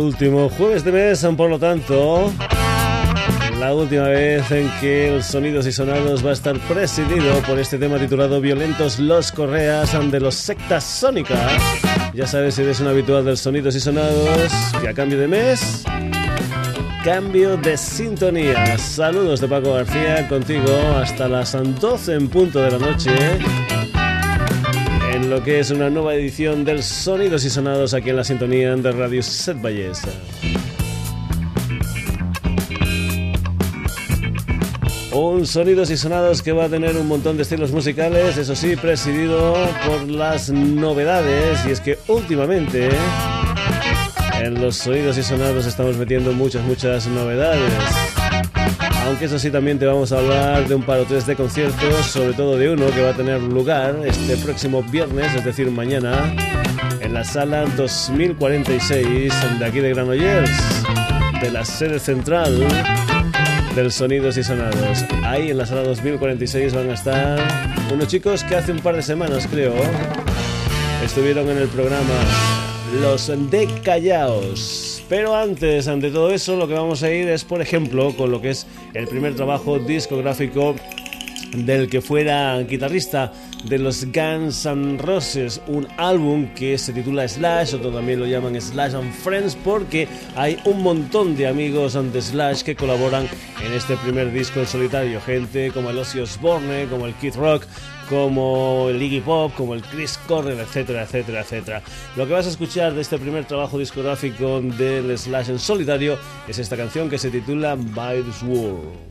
Último jueves de mes, por lo tanto, la última vez en que el Sonidos y Sonados va a estar presidido por este tema titulado Violentos los Correas de los Sectas Sónicas. Ya sabes, si eres un habitual del Sonidos y Sonados, que a cambio de mes, cambio de sintonía. Saludos de Paco García contigo hasta las 12 en punto de la noche lo que es una nueva edición del Sonidos y Sonados aquí en la sintonía de Radio Set Ballesta. Un Sonidos y Sonados que va a tener un montón de estilos musicales, eso sí, presidido por las novedades. Y es que últimamente en los Sonidos y Sonados estamos metiendo muchas, muchas novedades. Aunque eso sí, también te vamos a hablar de un par o tres de conciertos, sobre todo de uno que va a tener lugar este próximo viernes, es decir, mañana, en la sala 2046 de aquí de Granollers, de la sede central del Sonidos y Sonados. Ahí en la sala 2046 van a estar unos chicos que hace un par de semanas, creo, estuvieron en el programa Los de Callaos. Pero antes, ante todo eso, lo que vamos a ir es, por ejemplo, con lo que es el primer trabajo discográfico del que fuera guitarrista de los Guns N' Roses, un álbum que se titula Slash, otro también lo llaman Slash and Friends, porque hay un montón de amigos de Slash que colaboran en este primer disco en solitario, gente como el Ozzy Osbourne, como el Kid Rock, como el Iggy Pop, como el Chris Cornell, etcétera, etcétera, etcétera. Lo que vas a escuchar de este primer trabajo discográfico del Slash en solitario es esta canción que se titula By This World.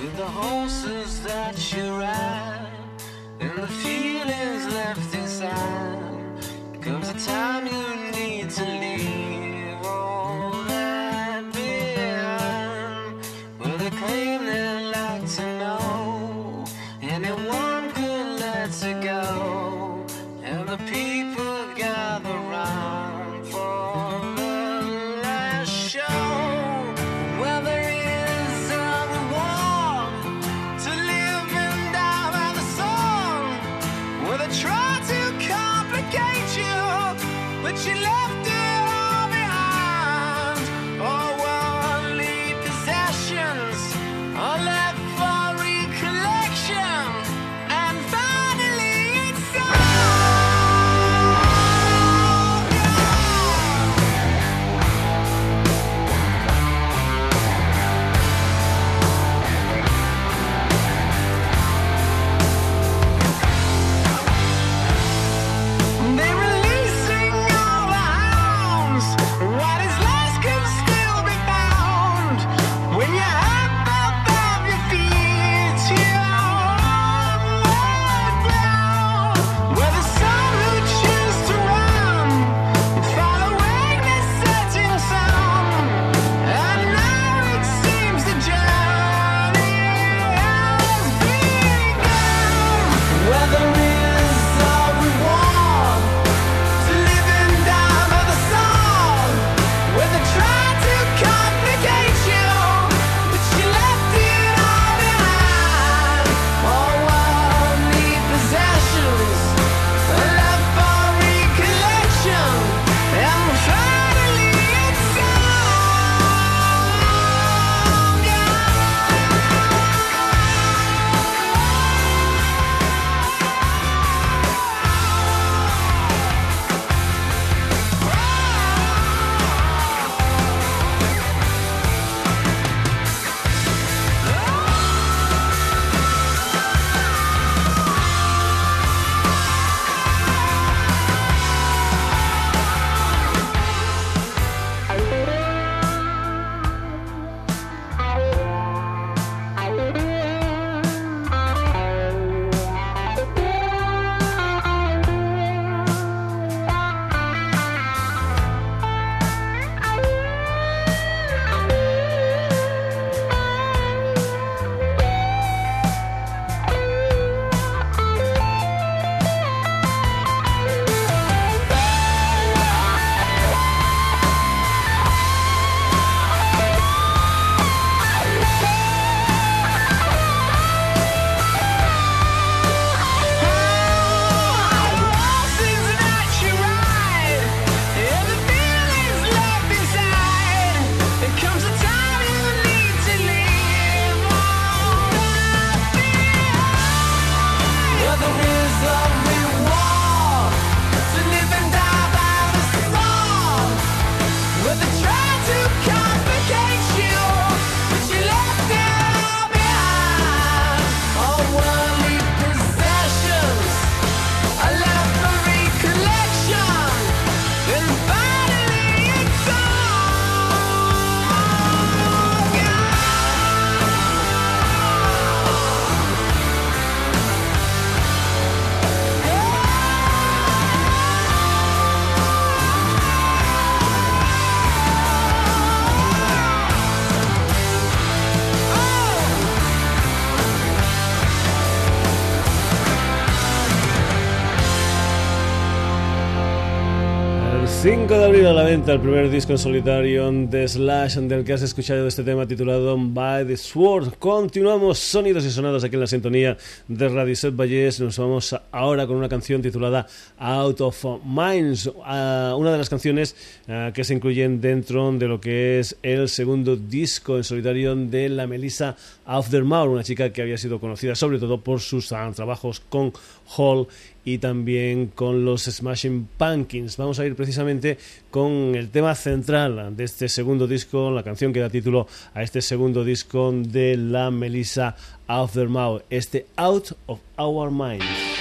With the horses that you ride and the feelings left inside, comes a time you need to leave 5 de abril a la venta el primer disco en solitario de Slash del que has escuchado este tema titulado By the Sword. Continuamos sonidos y sonados aquí en la sintonía de Radio Set Valles. Nos vamos ahora con una canción titulada Out of Minds, una de las canciones que se incluyen dentro de lo que es el segundo disco en solitario de la Melissa Aftermath, una chica que había sido conocida sobre todo por sus trabajos con Hall y también con los Smashing Pumpkins. Vamos a ir precisamente con el tema central de este segundo disco, la canción que da título a este segundo disco de la Melissa Aftermath, este Out of Our Minds.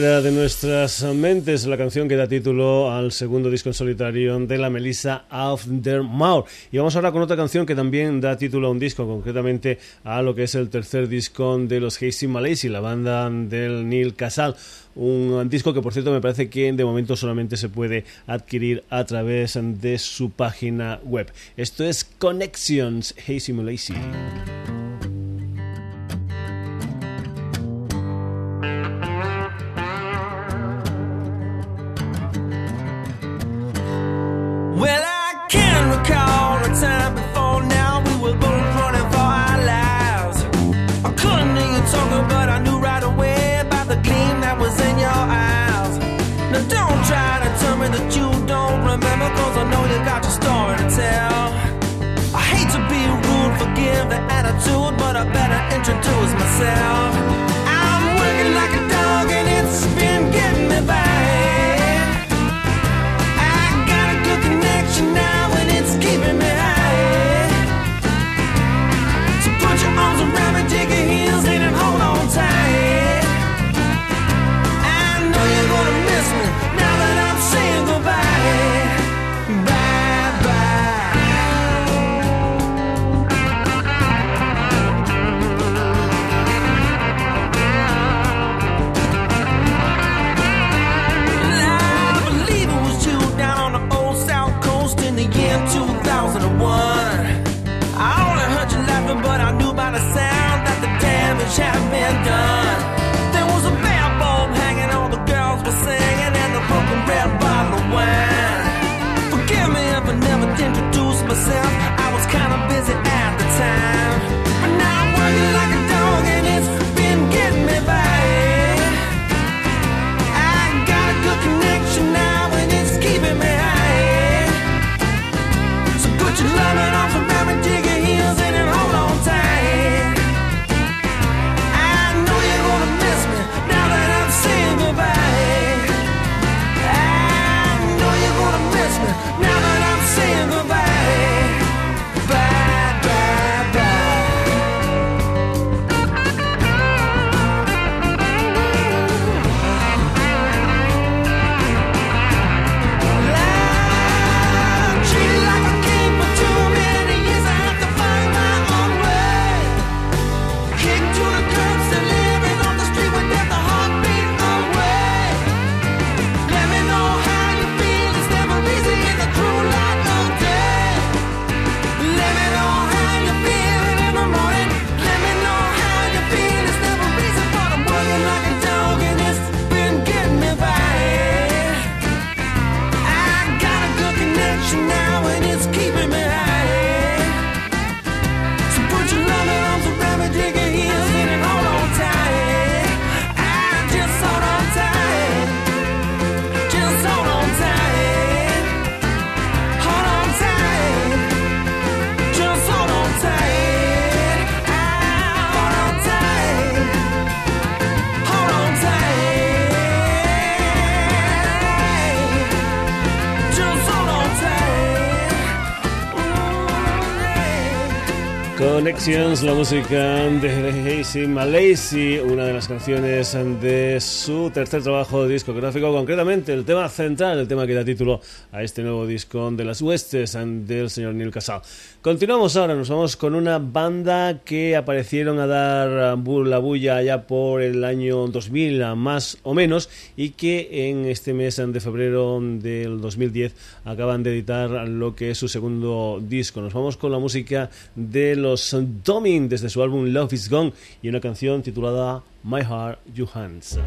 De nuestras mentes, la canción que da título al segundo disco en solitario de la Melissa Maur. Y vamos ahora con otra canción que también da título a un disco, concretamente a lo que es el tercer disco de los Hazy Malaysia, la banda del Neil Casal. Un disco que, por cierto, me parece que de momento solamente se puede adquirir a través de su página web. Esto es Connections Hazy Malaysia. attention to is myself. La música de Hazy Malaysi, una de las canciones de su tercer trabajo discográfico, concretamente el tema central, el tema que da título a este nuevo disco de las huestes del señor Neil Casal. Continuamos ahora, nos vamos con una banda que aparecieron a dar la bulla allá por el año 2000, más o menos, y que en este mes de febrero del 2010 acaban de editar lo que es su segundo disco. Nos vamos con la música de los Domin desde su álbum Love is Gone y una canción titulada My Heart, You Hands.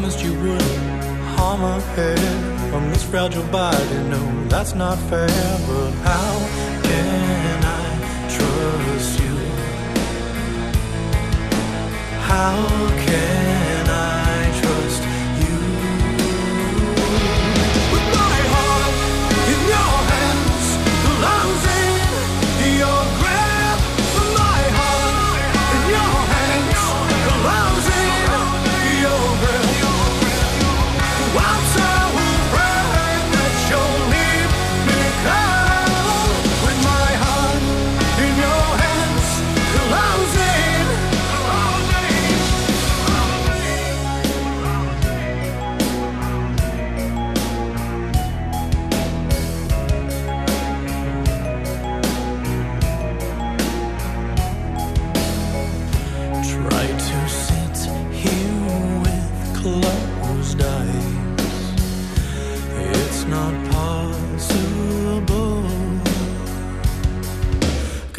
promised you would harm her head on this fragile body. No, that's not fair. But how can I trust you? How can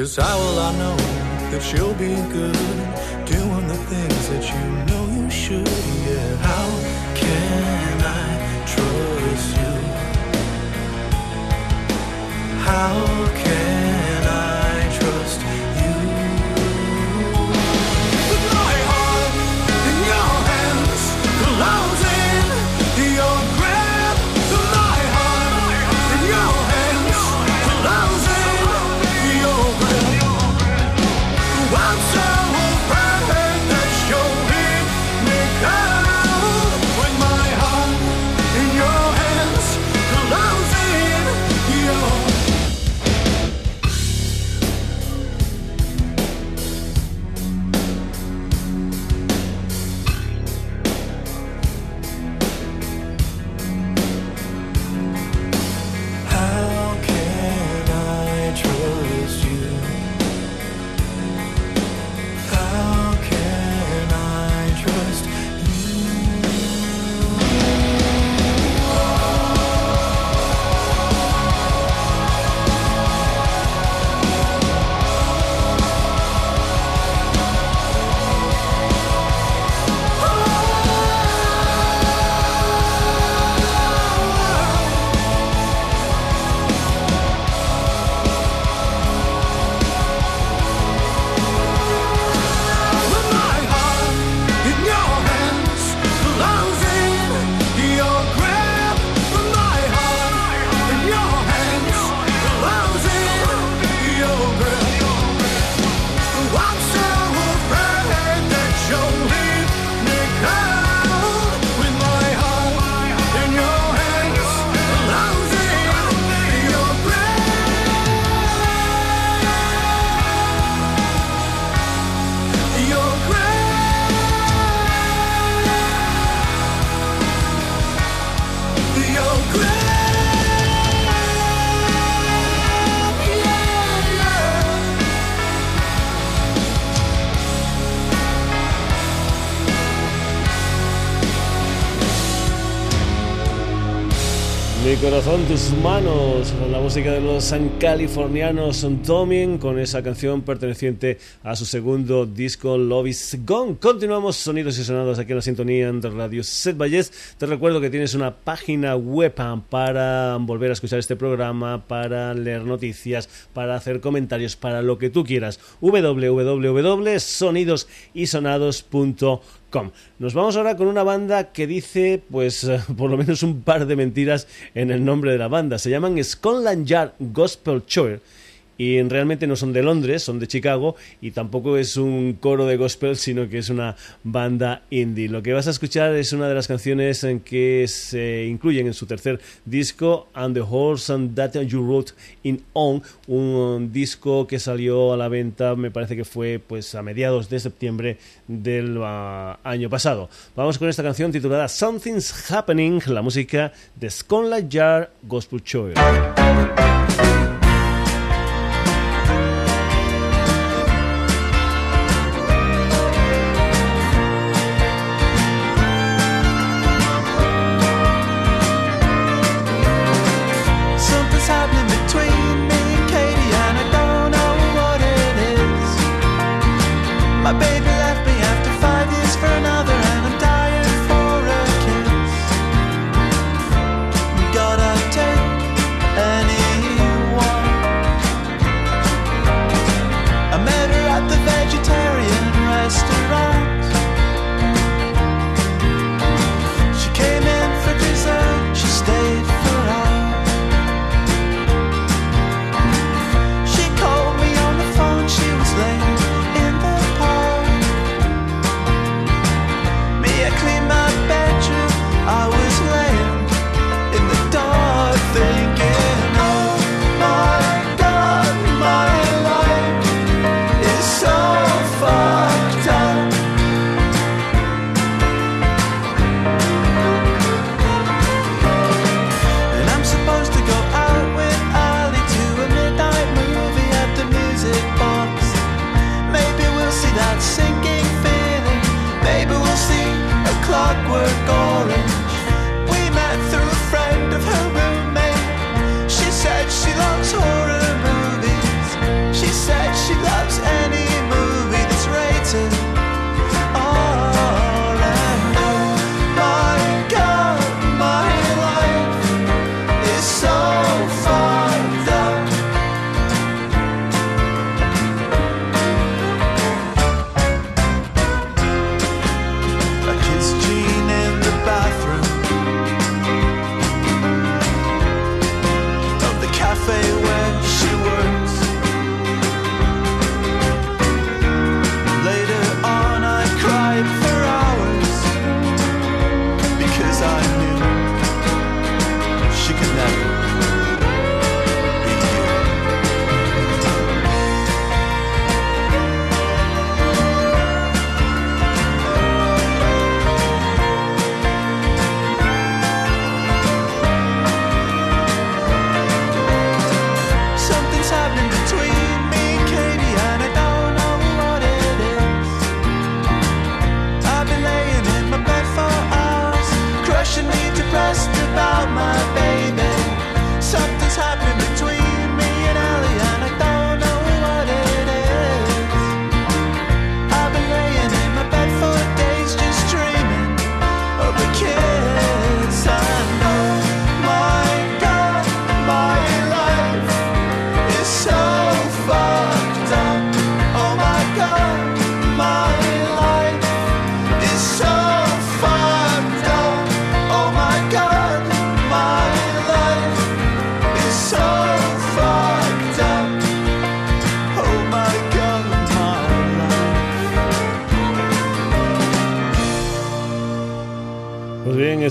Cause how will I know that you'll be good doing the things that you know you should? Yeah, how can I trust you? How tus manos, la música de los californianos Tomien con esa canción perteneciente a su segundo disco Love is Gone. Continuamos sonidos y sonados aquí en la sintonía de Radio Set Valles. Te recuerdo que tienes una página web para volver a escuchar este programa, para leer noticias, para hacer comentarios, para lo que tú quieras. www.sonidosysonados.com Nos vamos ahora con una banda que dice, pues, eh, por lo menos un par de mentiras en el nombre de la banda. Se llaman Scotland Yard Gospel Choir y realmente no son de Londres, son de Chicago y tampoco es un coro de gospel, sino que es una banda indie. Lo que vas a escuchar es una de las canciones en que se incluyen en su tercer disco, And the Horse and That You Wrote in On, un disco que salió a la venta, me parece que fue pues a mediados de septiembre del uh, año pasado. Vamos con esta canción titulada Something's Happening, la música de Scotland Yard Gospel Choir.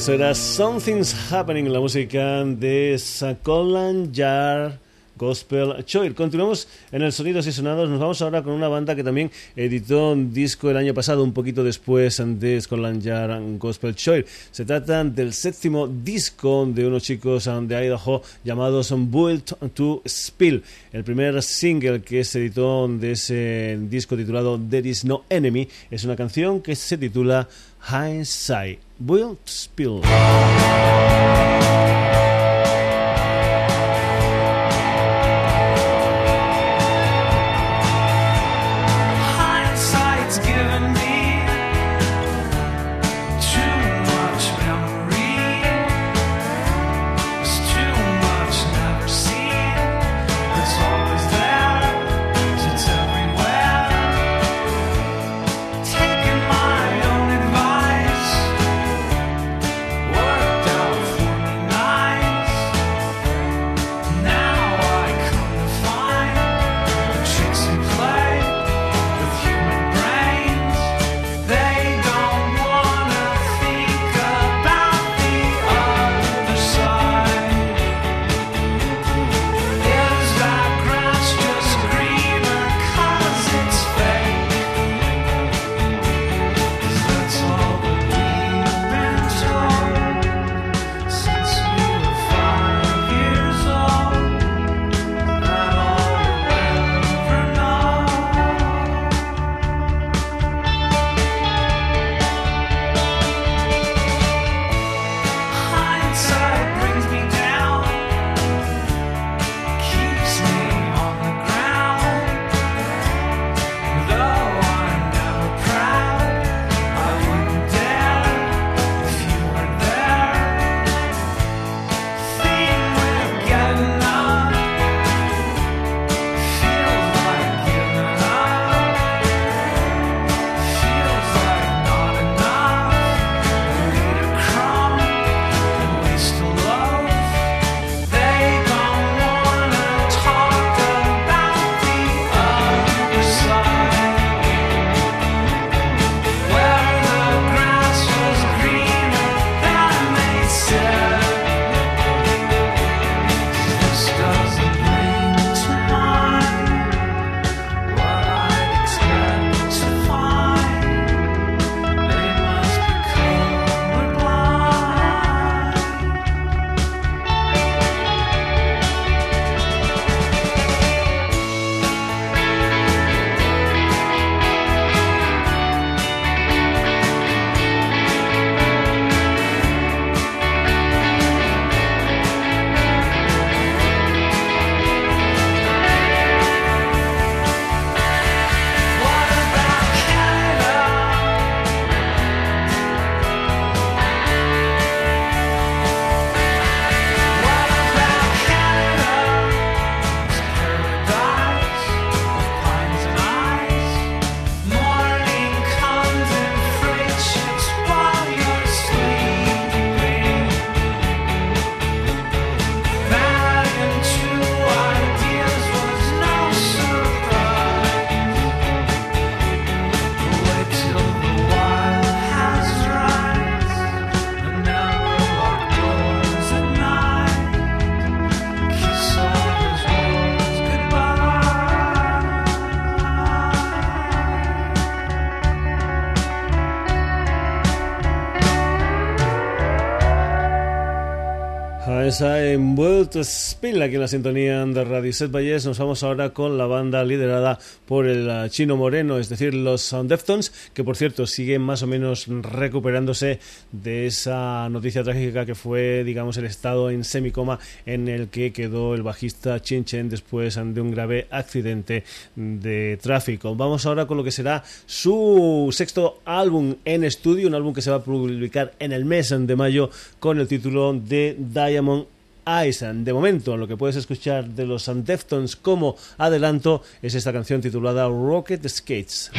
Eso era Something's Happening, la música de Sakolan Jar Gospel Choir. Continuamos en el Sonidos y Sonados. Nos vamos ahora con una banda que también editó un disco el año pasado, un poquito después de Scotland Yard Gospel Choir. Se trata del séptimo disco de unos chicos de Idaho llamados Built to Spill. El primer single que se editó de ese disco titulado There Is No Enemy es una canción que se titula Hindsight. Built to Spill. A esa envuelto Spill aquí en la sintonía de Radio Set Valles. Nos vamos ahora con la banda liderada por el uh, Chino Moreno, es decir, los Deftones, que por cierto siguen más o menos recuperándose de esa noticia trágica que fue, digamos, el estado en semicoma en el que quedó el bajista Chin Chen después de un grave accidente de tráfico. Vamos ahora con lo que será su sexto álbum en estudio, un álbum que se va a publicar en el mes de mayo con el título de Diamond Eyes. De momento, lo que puedes escuchar de los Deftones como adelanto es esta canción titulada Rocket Skates.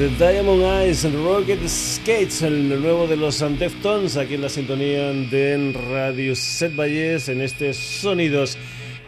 Desde Diamond Eyes, Rocket Skates, el nuevo de los Deftones, aquí en la sintonía de Radio Set Valles, en este Sonidos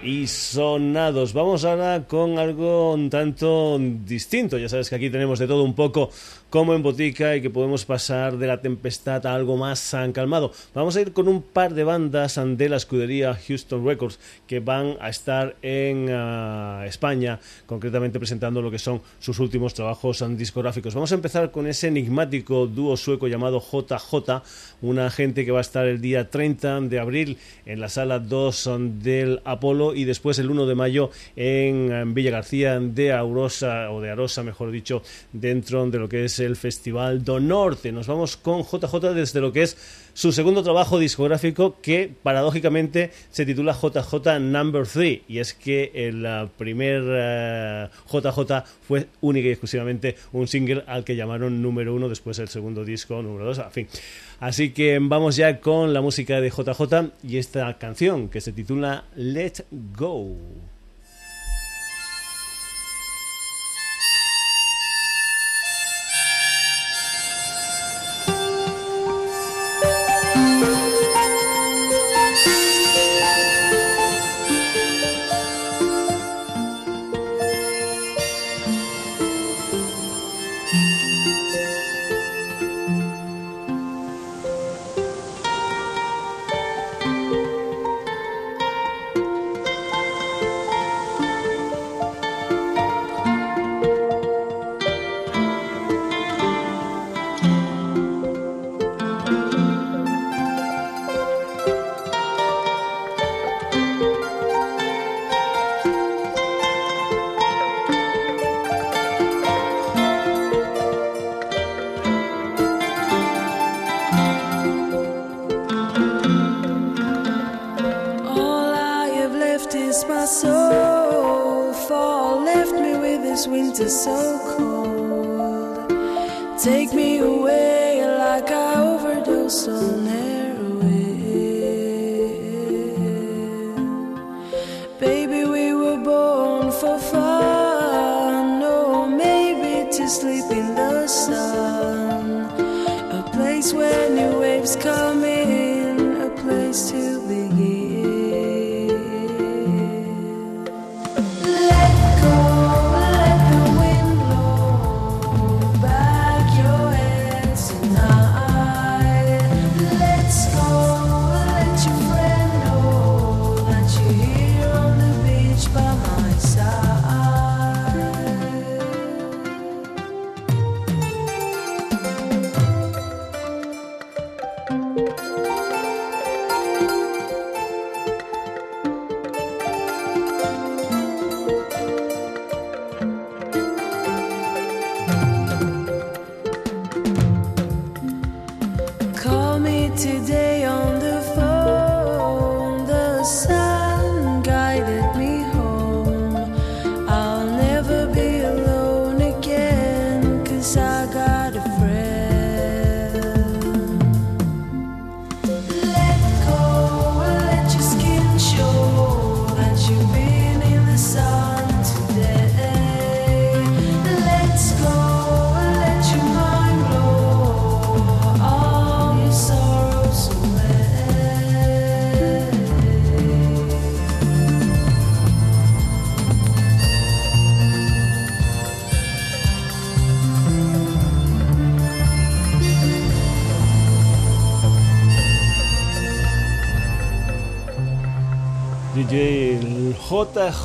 y sonados. Vamos ahora con algo un tanto distinto. Ya sabes que aquí tenemos de todo un poco como en botica y que podemos pasar de la tempestad a algo más calmado. Vamos a ir con un par de bandas de la escudería Houston Records que van a estar en uh, España, concretamente presentando lo que son sus últimos trabajos discográficos. Vamos a empezar con ese enigmático dúo sueco llamado JJ, una gente que va a estar el día 30 de abril en la sala 2 del Apolo y después el 1 de mayo en Villa García de Aurosa, o de Arosa, mejor dicho, dentro de lo que es el Festival do Norte. Nos vamos con JJ desde lo que es su segundo trabajo discográfico que paradójicamente se titula JJ Number 3 y es que el uh, primer uh, JJ fue única y exclusivamente un single al que llamaron número uno después el segundo disco número 2 en fin. Así que vamos ya con la música de JJ y esta canción que se titula Let Go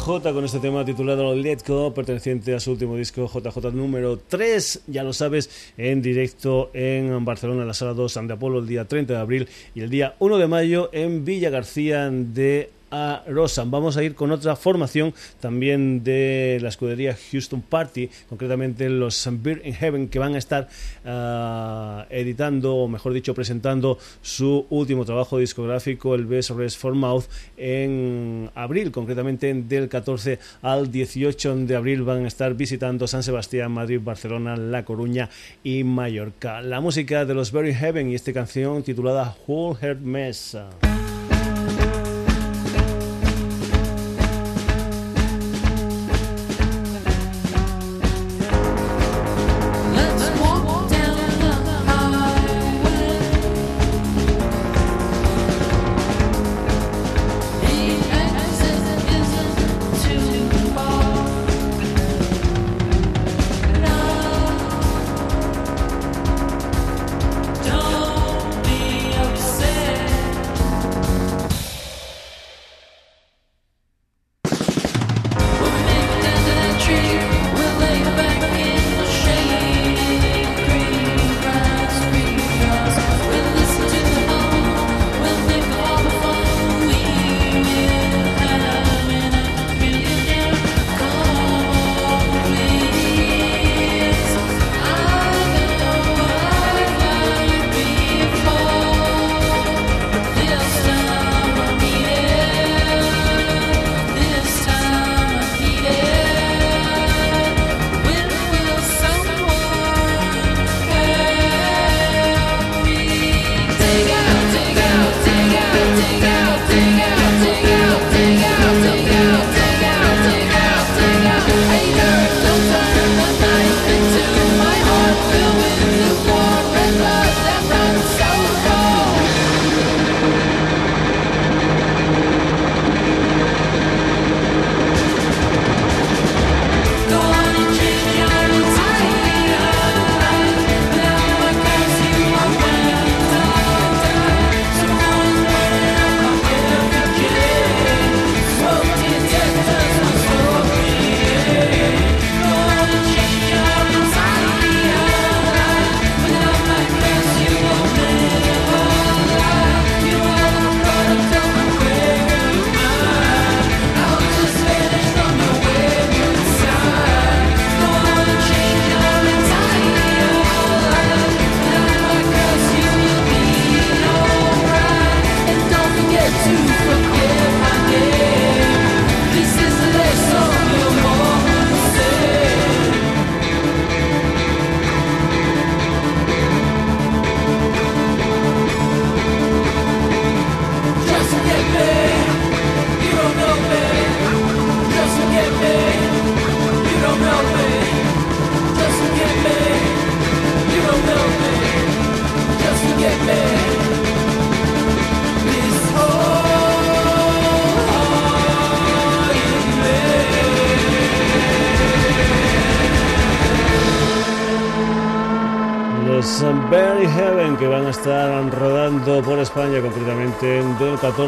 Con este tema titulado Let Go, perteneciente a su último disco JJ número 3, ya lo sabes, en directo en Barcelona, en la sala 2 de Apolo, el día 30 de abril y el día 1 de mayo en Villa García de a Rosan. Vamos a ir con otra formación también de la escudería Houston Party, concretamente los Beer in Heaven, que van a estar ah, editando, o mejor dicho, presentando su último trabajo discográfico, el Best Rest for Mouth, en abril, concretamente del 14 al 18 de abril van a estar visitando San Sebastián, Madrid, Barcelona, La Coruña y Mallorca. La música de los Beer in Heaven y esta canción titulada Whole Heart Mess.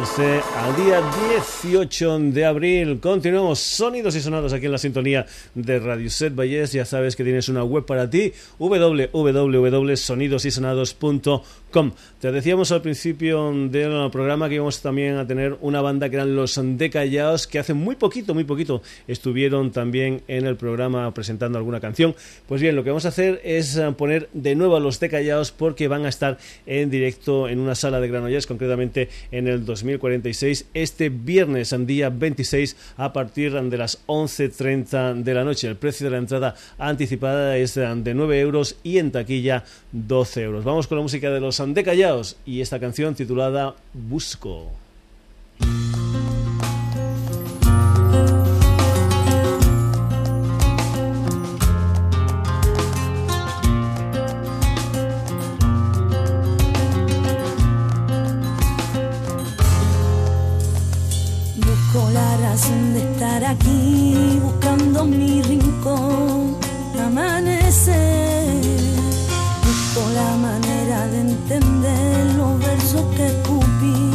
14 al día 18 de abril. Continuamos sonidos y sonados aquí en la sintonía de Radio Set Valles. Ya sabes que tienes una web para ti, www.sonidosysonados.com. Te decíamos al principio del programa que íbamos también a tener una banda que eran los Decallados, que hace muy poquito, muy poquito estuvieron también en el programa presentando alguna canción. Pues bien, lo que vamos a hacer es eh, poner de nuevo a los Decallados porque van a estar en directo en una sala de Granollers, concretamente en el 2046, este viernes, día 26, a partir de las 11.30 de la noche. El precio de la entrada anticipada es de 9 euros y en taquilla 12 euros. Vamos con la música de los Decallados y esta canción titulada Busco. Razón de estar aquí, buscando mi rincón, amanecer. Busco la manera de entender los versos que escupí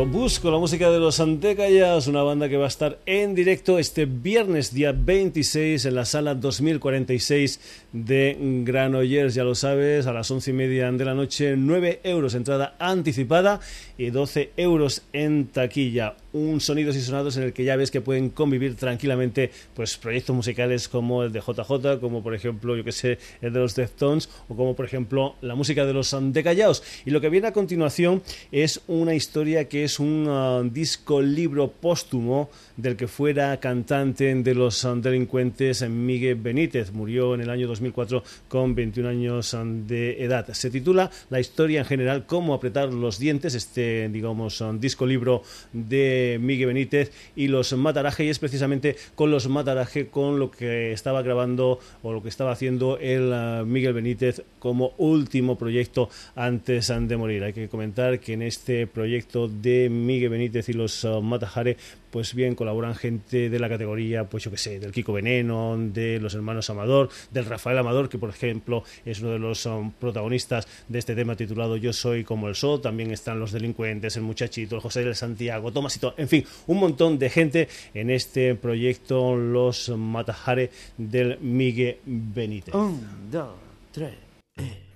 Perfecto, busco la música de los Antecayas, una banda que va a estar en directo este viernes día 26 en la sala 2046 de Granollers, ya lo sabes, a las once y media de la noche, 9 euros entrada anticipada y 12 euros en taquilla. Un sonidos y sonados en el que ya ves que pueden convivir tranquilamente pues proyectos musicales como el de JJ, como por ejemplo, yo que sé, el de los Deftones o como por ejemplo la música de los Antecallaos. Y lo que viene a continuación es una historia que es un uh, disco libro póstumo del que fuera cantante de los um, delincuentes Miguel Benítez. Murió en el año 2004 con 21 años um, de edad. Se titula La historia en general, cómo apretar los dientes, este digamos disco libro de Miguel Benítez y los Mataraje y es precisamente con los Mataraje con lo que estaba grabando o lo que estaba haciendo el uh, Miguel Benítez como último proyecto antes de morir. Hay que comentar que en este proyecto de Miguel Benítez y los uh, Matajare, pues bien colaboran gente de la categoría, pues yo que sé, del Kiko Veneno, de los hermanos Amador, del Rafael Amador, que por ejemplo es uno de los um, protagonistas de este tema titulado Yo soy como el sol, también están los delincuentes, el muchachito, el José del Santiago, Tomasito, en fin, un montón de gente en este proyecto, los Matajare del Miguel Benítez. Un, dos, tres. Contaron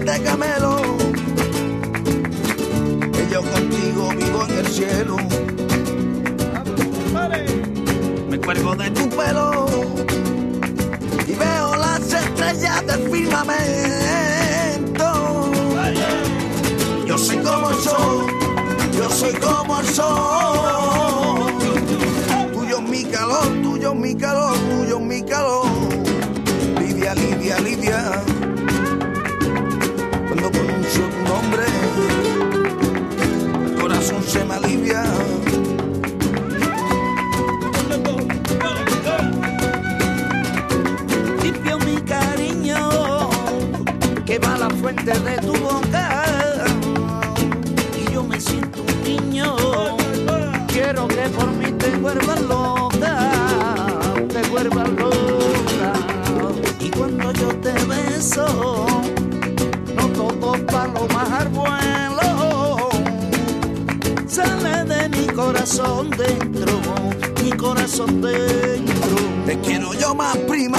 te camelo, que yo contigo vivo en el cielo. Me cuelgo de tu pelo y veo las estrellas del firmamento. Yo soy como el sol, yo soy como el sol. Tuyo es mi calor, tuyo es mi calor, corazón se me alivia. limpio mi cariño que va a la fuente de tu corazón dentro, mi corazón dentro. Te quiero yo más prima,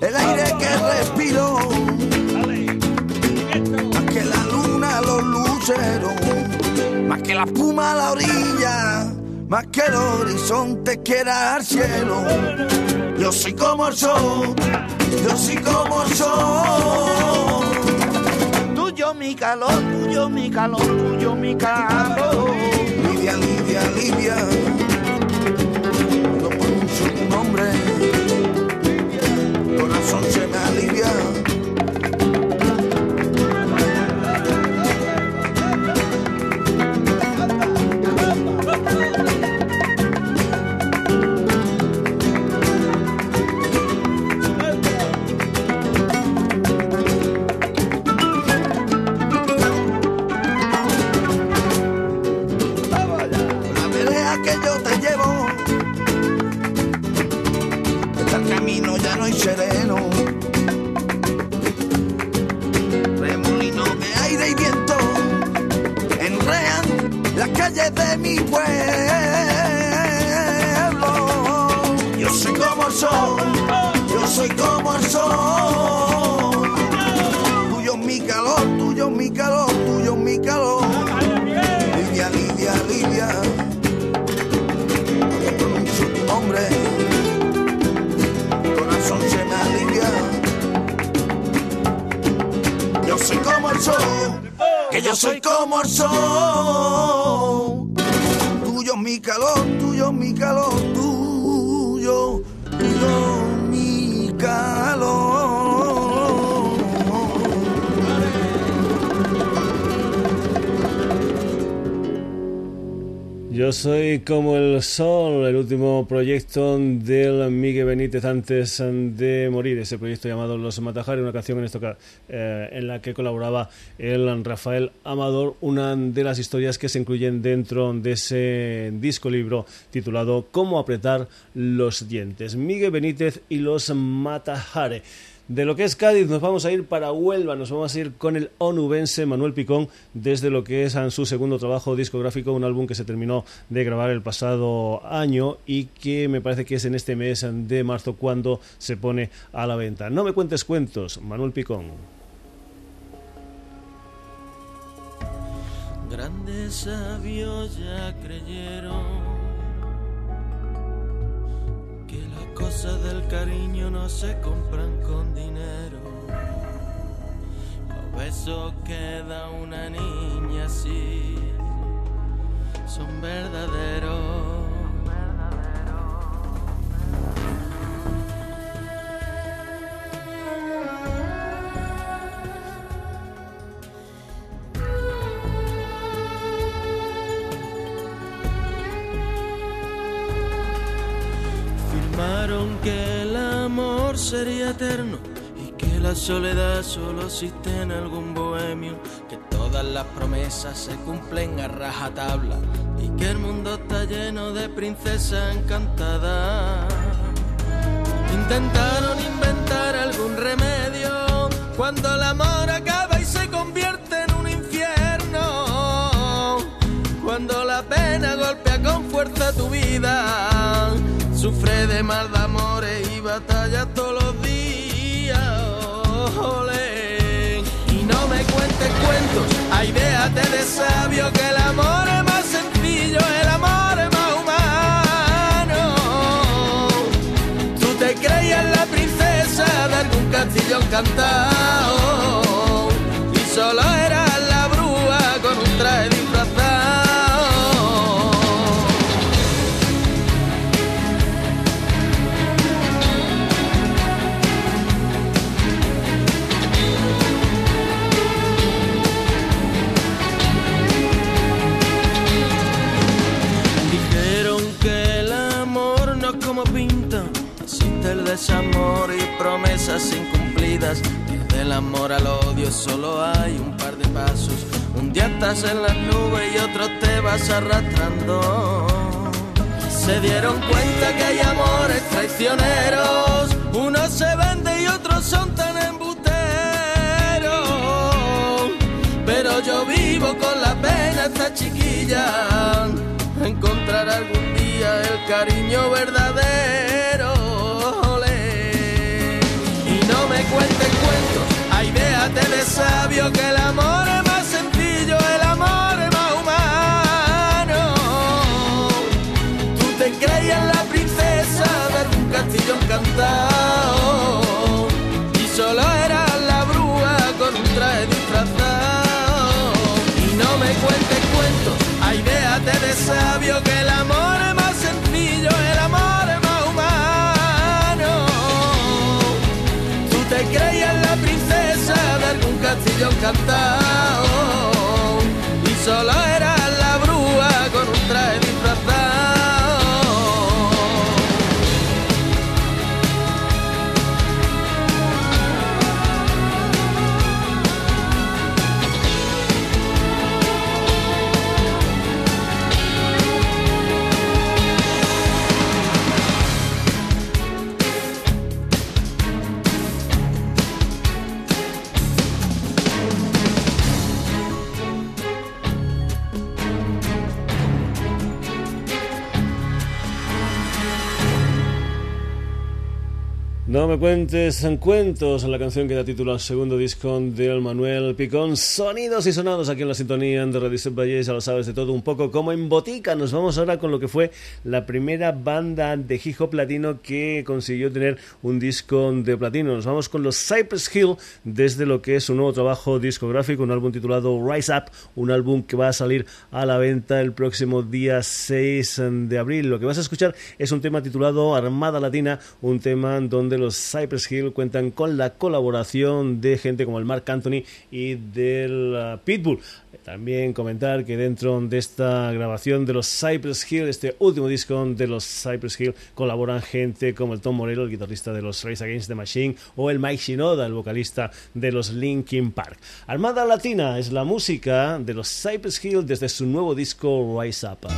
el aire que respiro, más que la luna, los luceros, más que la espuma a la orilla, más que el horizonte quiera al cielo. Yo soy como el sol, yo soy como el sol. Tuyo mi calor, tuyo mi calor, tuyo mi calor. Libya. Camino ya no hay sereno. Remolino de aire y viento, enrean las calles de mi pueblo. Yo soy como sol, yo soy como el yo soy como el sol. Tuyo mi calor, Soy como el sol, el último proyecto del Miguel Benítez antes de morir, ese proyecto llamado Los Matajari, una canción en, esto, eh, en la que colaboraba el Rafael Amador, una de las historias que se incluyen dentro de ese disco libro titulado Cómo apretar los dientes. Miguel Benítez y los Matajare. De lo que es Cádiz nos vamos a ir para Huelva, nos vamos a ir con el onubense Manuel Picón desde lo que es su segundo trabajo discográfico, un álbum que se terminó de grabar el pasado año y que me parece que es en este mes de marzo cuando se pone a la venta. No me cuentes cuentos, Manuel Picón. Ya creyeron cosas del cariño no se compran con dinero. Los besos que da una niña así son verdaderos. Eterno y que la soledad solo existe en algún bohemio, que todas las promesas se cumplen a rajatabla y que el mundo está lleno de princesas encantadas. Intentaron inventar algún remedio cuando el amor acaba y se convierte en un infierno. Cuando la pena golpea con fuerza tu vida, sufre de mal de amores y batalla todos los días. Y no me cuentes cuentos, ay, déjate de sabio que el amor es más sencillo, el amor es más humano. Tú te creías la princesa de algún castillo encantado incumplidas. Y del amor al odio solo hay un par de pasos. Un día estás en las nubes y otro te vas arrastrando. Se dieron cuenta que hay amores traicioneros, unos se venden y otros son tan embusteros. Pero yo vivo con la pena esta chiquilla encontrar algún día el cariño verdadero. Me cuentes cuentos, ay, déjate de sabio que el amor es más sencillo, el amor es más humano. Tú te creías la princesa de algún castillo encantado y solo eras la brúa con un traje disfrazado. Y no me cuentes cuentos, ay, déjate de sabio que el amor es castillo encantado y solo eras No me cuentes en cuentos, la canción que da título al segundo disco del Manuel Picón. Sonidos y sonados aquí en la sintonía de Radio Valle, ya lo sabes de todo un poco como en botica. Nos vamos ahora con lo que fue la primera banda de hip hop latino que consiguió tener un disco de platino. Nos vamos con los Cypress Hill desde lo que es su nuevo trabajo discográfico, un álbum titulado Rise Up, un álbum que va a salir a la venta el próximo día 6 de abril. Lo que vas a escuchar es un tema titulado Armada Latina, un tema donde de Cypress Hill cuentan con la colaboración de gente como el Mark Anthony y del uh, Pitbull. También comentar que dentro de esta grabación de los Cypress Hill, este último disco de los Cypress Hill, colaboran gente como el Tom Morello, el guitarrista de los Race Against the Machine, o el Mike Shinoda, el vocalista de los Linkin Park. Armada Latina es la música de los Cypress Hill desde su nuevo disco Rise Up.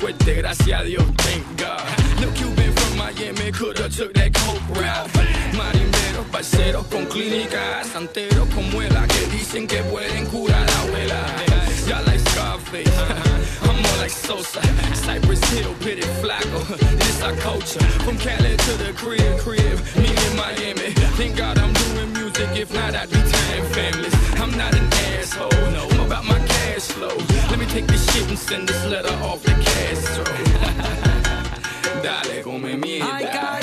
Suerte, gracias a Dios, God. No Cuban from Miami coulda took that coke route. Marineros, parceros con clínicas, santeros con muela que dicen que pueden curar a abuela. Y'all like Scarface, I'm more like Sosa. Cypress Hill, pitted flaco. This our culture. From Cali to the crib, crib. Me in Miami. Thank God I'm doing music. If not, I'd be tying families. I'm not an asshole. No, I'm about my cash flow. Let me take this shit and send this letter off to Castro. Dale, come mierda.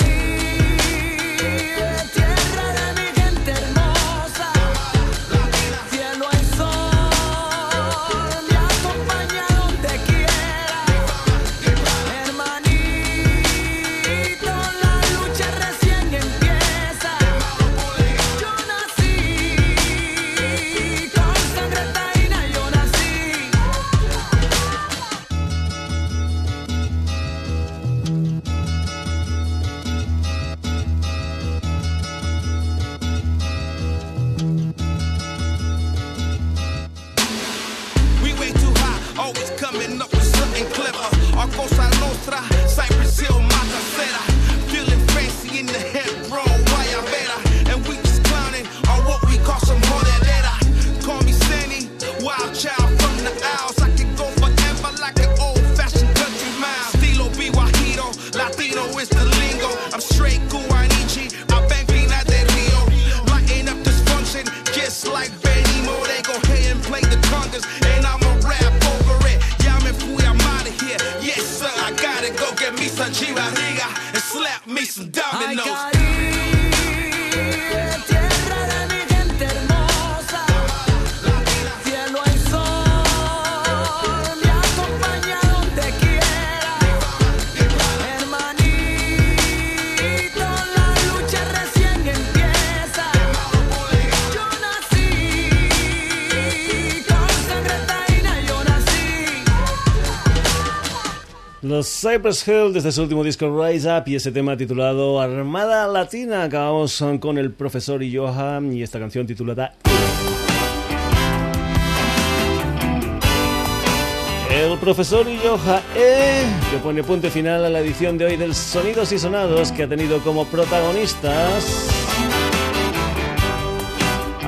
Los Cypress Hill desde su último disco Rise Up y ese tema titulado Armada Latina. Acabamos con el profesor Johan y esta canción titulada El profesor y Johan E, que pone punto final a la edición de hoy del Sonidos y Sonados, que ha tenido como protagonistas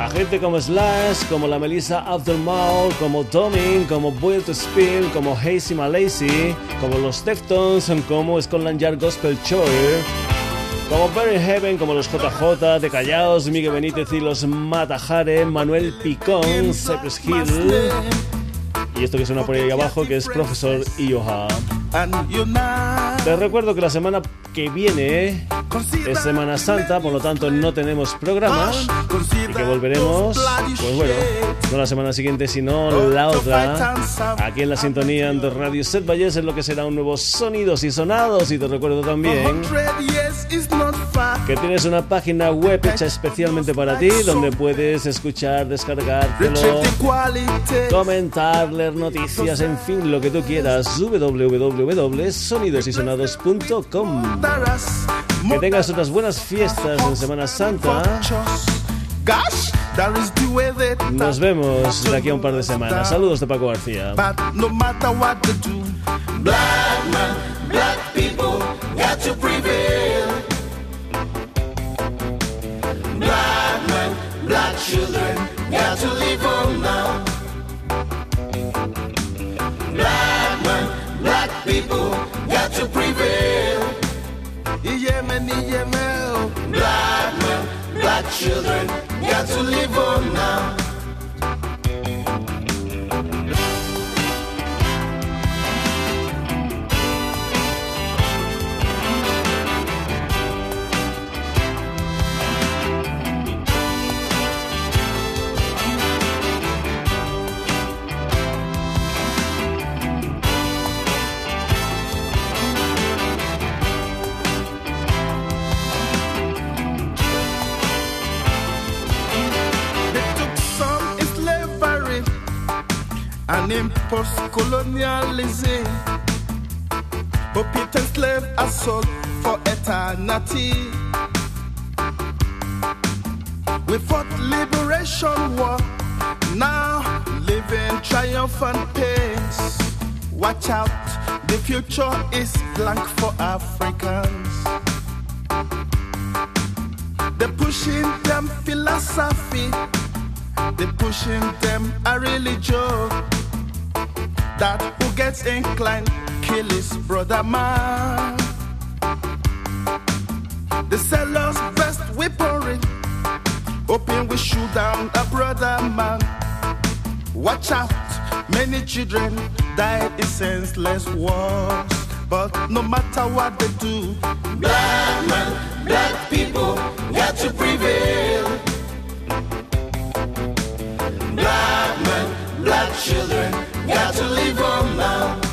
a gente como Slash, como la Melissa Aftermath, como Tommy, como Build to Spin, como Hazy Malacy, como los Deftones, como Scotland Yard Gospel Choir, Como Berry Heaven, como los JJ de Callaos, Miguel Benítez y los Matajare, Manuel Picón, Cypress Hill. Y esto que suena por ahí abajo, que es Profesor Ioha. Te recuerdo que la semana que viene es Semana Santa, por lo tanto no tenemos programa. Y que volveremos, pues bueno, no la semana siguiente, sino la otra. Aquí en la sintonía de Radio Set Valles en lo que será un nuevo Sonidos y Sonados. Y te recuerdo también que tienes una página web hecha especialmente para ti, donde puedes escuchar, descargártelo, comentar, leer noticias, en fin, lo que tú quieras. www.sonidosysonados.com Que tengas unas buenas fiestas en Semana Santa. Nos vemos de aquí a un par de semanas. Saludos de Paco García. But no matter what they do, black man, black people got to prevail. Children got to live on now. Black man, black people got to prevail. Yemen, Yemen, black man, black children got to live on now. Post-colonialism. Peter slave sold for eternity. We fought liberation war, now living triumphant pains. Watch out, the future is blank for Africans. They're pushing them philosophy. They're pushing them a religion that who gets inclined kill his brother man. The seller's best weaponry, hoping we shoot down a brother man. Watch out, many children die in senseless wars. But no matter what they do, black man, black people got to prevail. Black man, black children. Got to leave home now.